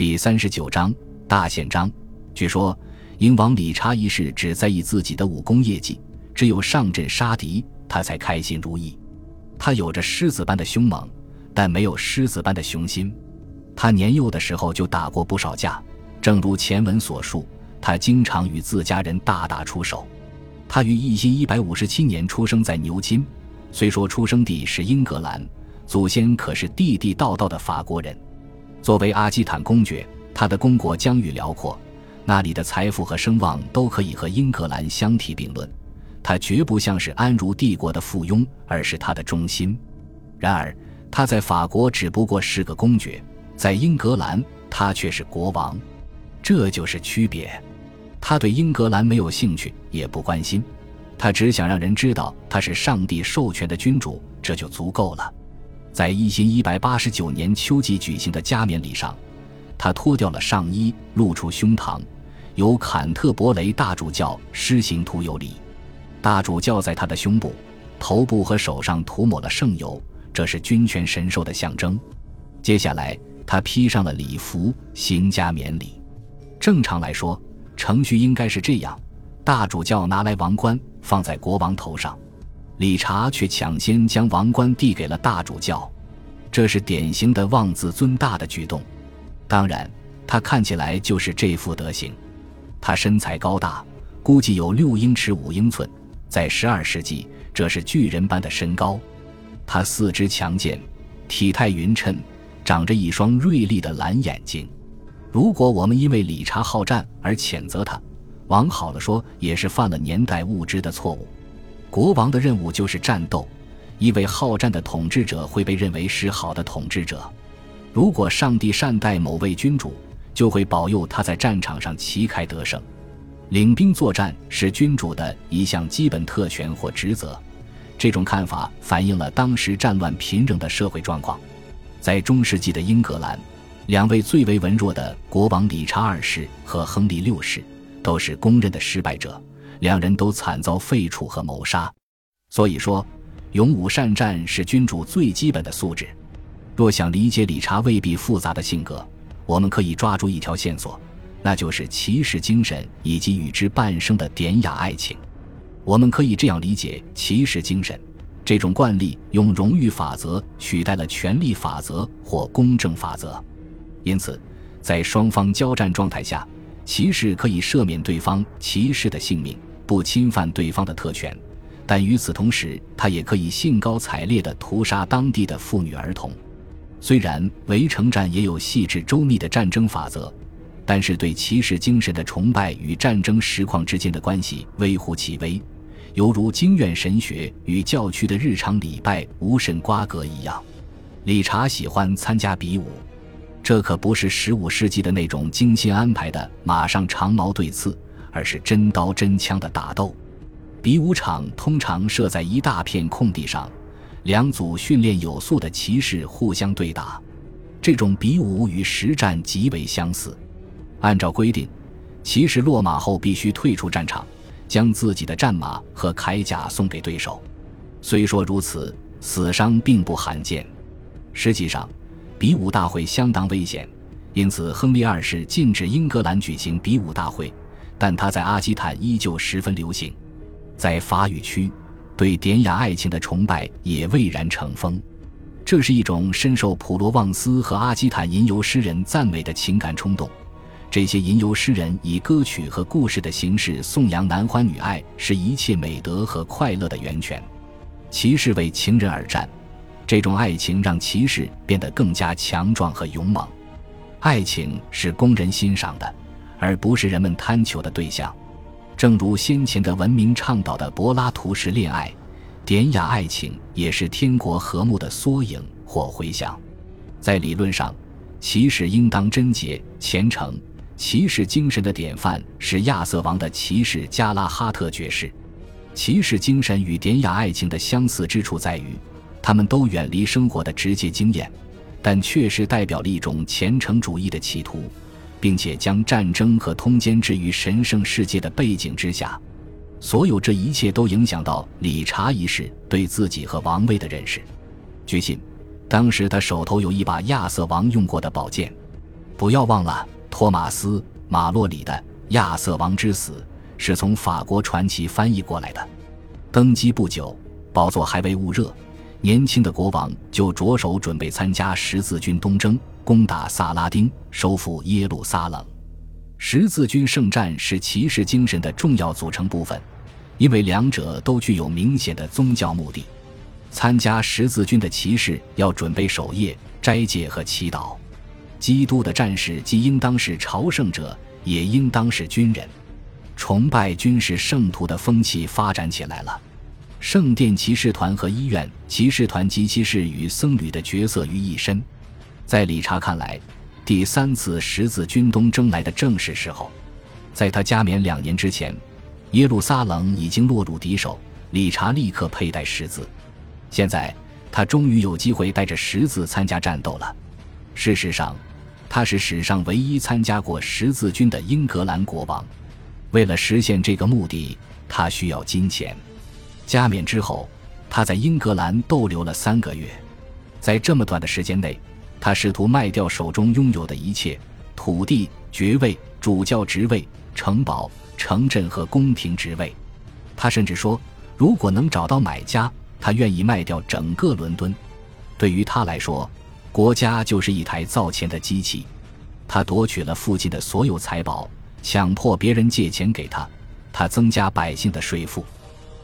第三十九章大宪章。据说，英王理查一世只在意自己的武功业绩，只有上阵杀敌，他才开心如意。他有着狮子般的凶猛，但没有狮子般的雄心。他年幼的时候就打过不少架，正如前文所述，他经常与自家人大打出手。他于一七一百五十七年出生在牛津，虽说出生地是英格兰，祖先可是地地道道的法国人。作为阿基坦公爵，他的公国疆域辽阔，那里的财富和声望都可以和英格兰相提并论。他绝不像是安茹帝国的附庸，而是他的中心。然而，他在法国只不过是个公爵，在英格兰他却是国王，这就是区别。他对英格兰没有兴趣，也不关心，他只想让人知道他是上帝授权的君主，这就足够了。在一千一百八十九年秋季举行的加冕礼上，他脱掉了上衣，露出胸膛，由坎特伯雷大主教施行涂油礼。大主教在他的胸部、头部和手上涂抹了圣油，这是君权神授的象征。接下来，他披上了礼服，行加冕礼。正常来说，程序应该是这样：大主教拿来王冠，放在国王头上。理查却抢先将王冠递给了大主教，这是典型的妄自尊大的举动。当然，他看起来就是这副德行。他身材高大，估计有六英尺五英寸，在十二世纪这是巨人般的身高。他四肢强健，体态匀称，长着一双锐利的蓝眼睛。如果我们因为理查好战而谴责他，往好了说，也是犯了年代误知的错误。国王的任务就是战斗，一位好战的统治者会被认为是好的统治者。如果上帝善待某位君主，就会保佑他在战场上旗开得胜。领兵作战是君主的一项基本特权或职责。这种看法反映了当时战乱频仍的社会状况。在中世纪的英格兰，两位最为文弱的国王理查二世和亨利六世都是公认的失败者。两人都惨遭废除和谋杀，所以说，勇武善战是君主最基本的素质。若想理解理查未必复杂的性格，我们可以抓住一条线索，那就是骑士精神以及与之伴生的典雅爱情。我们可以这样理解骑士精神：这种惯例用荣誉法则取代了权力法则或公正法则，因此，在双方交战状态下，骑士可以赦免对方骑士的性命。不侵犯对方的特权，但与此同时，他也可以兴高采烈地屠杀当地的妇女儿童。虽然围城战也有细致周密的战争法则，但是对骑士精神的崇拜与战争实况之间的关系微乎其微，犹如经院神学与教区的日常礼拜无甚瓜葛一样。理查喜欢参加比武，这可不是十五世纪的那种精心安排的马上长矛对刺。而是真刀真枪的打斗，比武场通常设在一大片空地上，两组训练有素的骑士互相对打。这种比武与实战极为相似。按照规定，骑士落马后必须退出战场，将自己的战马和铠甲送给对手。虽说如此，死伤并不罕见。实际上，比武大会相当危险，因此亨利二世禁止英格兰举行比武大会。但他在阿基坦依旧十分流行，在法语区，对典雅爱情的崇拜也蔚然成风。这是一种深受普罗旺斯和阿基坦吟游诗人赞美的情感冲动。这些吟游诗人以歌曲和故事的形式颂扬男欢女爱是一切美德和快乐的源泉。骑士为情人而战，这种爱情让骑士变得更加强壮和勇猛。爱情是供人欣赏的。而不是人们贪求的对象，正如先前的文明倡导的柏拉图式恋爱，典雅爱情也是天国和睦的缩影或回响。在理论上，骑士应当贞洁虔诚。骑士精神的典范是亚瑟王的骑士加拉哈特爵士。骑士精神与典雅爱情的相似之处在于，他们都远离生活的直接经验，但确实代表了一种虔诚主义的企图。并且将战争和通奸置于神圣世界的背景之下，所有这一切都影响到理查一世对自己和王位的认识。据信，当时他手头有一把亚瑟王用过的宝剑，不要忘了，托马斯·马洛里的《亚瑟王之死》是从法国传奇翻译过来的。登基不久，宝座还未捂热，年轻的国王就着手准备参加十字军东征，攻打萨拉丁，收复耶路撒冷。十字军圣战是骑士精神的重要组成部分，因为两者都具有明显的宗教目的。参加十字军的骑士要准备守夜、斋戒和祈祷。基督的战士既应当是朝圣者，也应当是军人。崇拜军事圣徒的风气发展起来了。圣殿骑士团和医院骑士团及骑士与僧侣的角色于一身。在理查看来，第三次十字军东征来的正是时候。在他加冕两年之前，耶路撒冷已经落入敌手。理查立刻佩戴十字。现在，他终于有机会带着十字参加战斗了。事实上，他是史上唯一参加过十字军的英格兰国王。为了实现这个目的，他需要金钱。加冕之后，他在英格兰逗留了三个月。在这么短的时间内，他试图卖掉手中拥有的一切：土地、爵位、主教职位、城堡、城镇和宫廷职位。他甚至说，如果能找到买家，他愿意卖掉整个伦敦。对于他来说，国家就是一台造钱的机器。他夺取了附近的所有财宝。强迫别人借钱给他，他增加百姓的税负，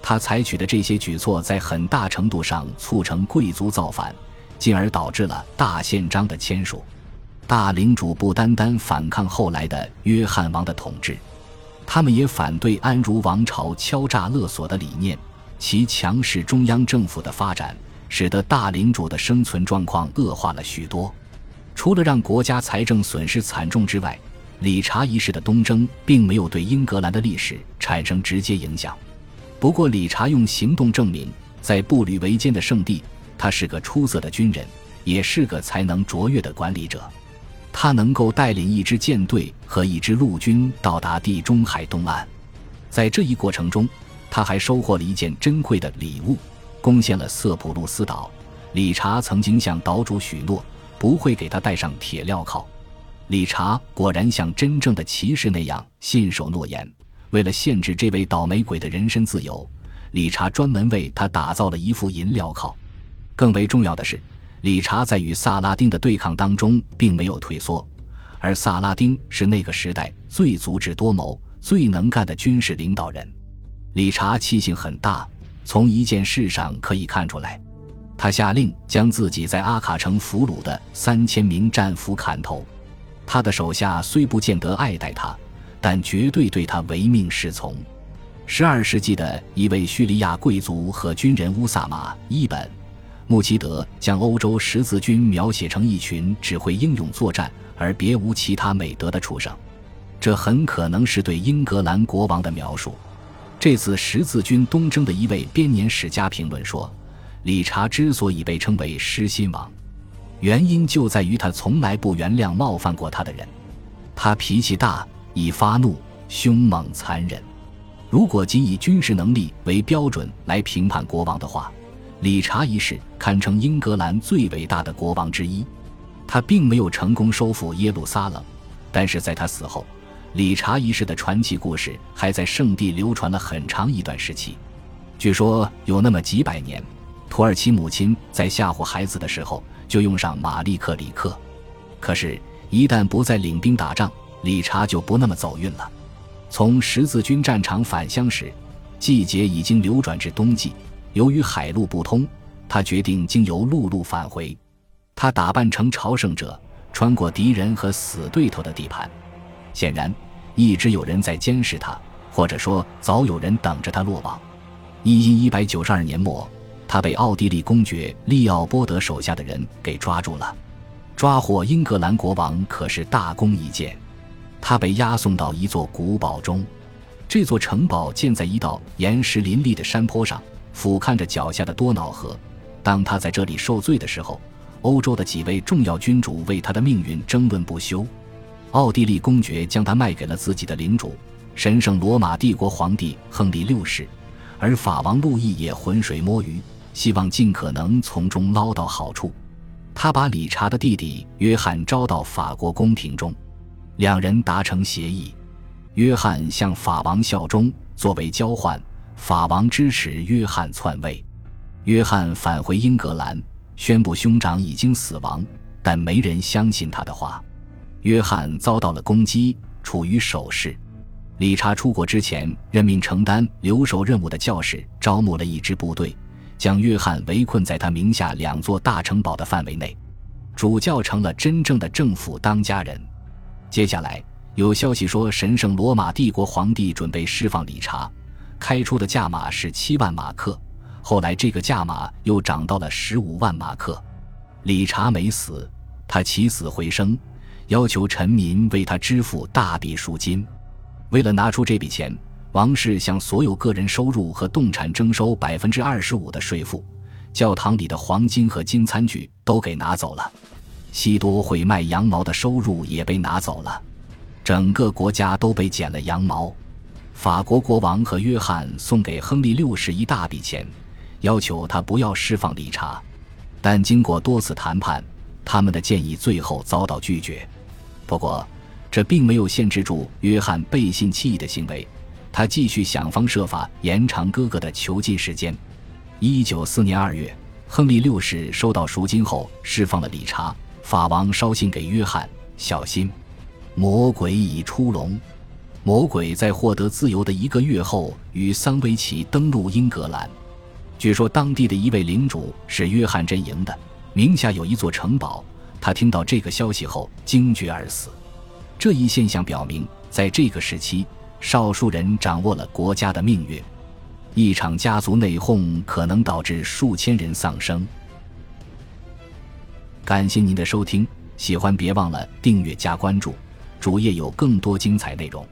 他采取的这些举措在很大程度上促成贵族造反，进而导致了大宪章的签署。大领主不单单反抗后来的约翰王的统治，他们也反对安茹王朝敲诈勒索的理念。其强势中央政府的发展，使得大领主的生存状况恶化了许多。除了让国家财政损失惨重之外，理查一世的东征并没有对英格兰的历史产生直接影响，不过理查用行动证明，在步履维艰的圣地，他是个出色的军人，也是个才能卓越的管理者。他能够带领一支舰队和一支陆军到达地中海东岸，在这一过程中，他还收获了一件珍贵的礼物，攻陷了色普路斯岛。理查曾经向岛主许诺，不会给他戴上铁镣铐。理查果然像真正的骑士那样信守诺言。为了限制这位倒霉鬼的人身自由，理查专门为他打造了一副银镣铐。更为重要的是，理查在与萨拉丁的对抗当中并没有退缩，而萨拉丁是那个时代最足智多谋、最能干的军事领导人。理查气性很大，从一件事上可以看出来，他下令将自己在阿卡城俘虏的三千名战俘砍头。他的手下虽不见得爱戴他，但绝对对他唯命是从。十二世纪的一位叙利亚贵族和军人乌萨马·伊本·穆奇德将欧洲十字军描写成一群只会英勇作战而别无其他美德的畜生，这很可能是对英格兰国王的描述。这次十字军东征的一位编年史家评论说：“理查之所以被称为失心王。”原因就在于他从来不原谅冒犯过他的人，他脾气大，易发怒，凶猛残忍。如果仅以军事能力为标准来评判国王的话，理查一世堪称英格兰最伟大的国王之一。他并没有成功收复耶路撒冷，但是在他死后，理查一世的传奇故事还在圣地流传了很长一段时期。据说有那么几百年，土耳其母亲在吓唬孩子的时候。就用上马利克里克，可是，一旦不再领兵打仗，理查就不那么走运了。从十字军战场返乡时，季节已经流转至冬季。由于海路不通，他决定经由陆路返回。他打扮成朝圣者，穿过敌人和死对头的地盘。显然，一直有人在监视他，或者说，早有人等着他落网。一一一百九十二年末。他被奥地利公爵利奥波德手下的人给抓住了，抓获英格兰国王可是大功一件。他被押送到一座古堡中，这座城堡建在一道岩石林立的山坡上，俯瞰着脚下的多瑙河。当他在这里受罪的时候，欧洲的几位重要君主为他的命运争论不休。奥地利公爵将他卖给了自己的领主神圣罗马帝国皇帝亨利六世，而法王路易也浑水摸鱼。希望尽可能从中捞到好处。他把理查的弟弟约翰招到法国宫廷中，两人达成协议，约翰向法王效忠，作为交换，法王支持约翰篡位。约翰返回英格兰，宣布兄长已经死亡，但没人相信他的话。约翰遭到了攻击，处于守势。理查出国之前，任命承担留守任务的教士招募了一支部队。将约翰围困在他名下两座大城堡的范围内，主教成了真正的政府当家人。接下来有消息说，神圣罗马帝国皇帝准备释放理查，开出的价码是七万马克。后来这个价码又涨到了十五万马克。理查没死，他起死回生，要求臣民为他支付大笔赎金。为了拿出这笔钱。王室向所有个人收入和动产征收百分之二十五的税赋，教堂里的黄金和金餐具都给拿走了，西多会卖羊毛的收入也被拿走了，整个国家都被剪了羊毛。法国国王和约翰送给亨利六世一大笔钱，要求他不要释放理查，但经过多次谈判，他们的建议最后遭到拒绝。不过，这并没有限制住约翰背信弃义的行为。他继续想方设法延长哥哥的囚禁时间。一九四年二月，亨利六世收到赎金后释放了理查。法王捎信给约翰：“小心，魔鬼已出笼。”魔鬼在获得自由的一个月后，与桑维奇登陆英格兰。据说当地的一位领主是约翰阵营的，名下有一座城堡。他听到这个消息后惊厥而死。这一现象表明，在这个时期。少数人掌握了国家的命运，一场家族内讧可能导致数千人丧生。感谢您的收听，喜欢别忘了订阅加关注，主页有更多精彩内容。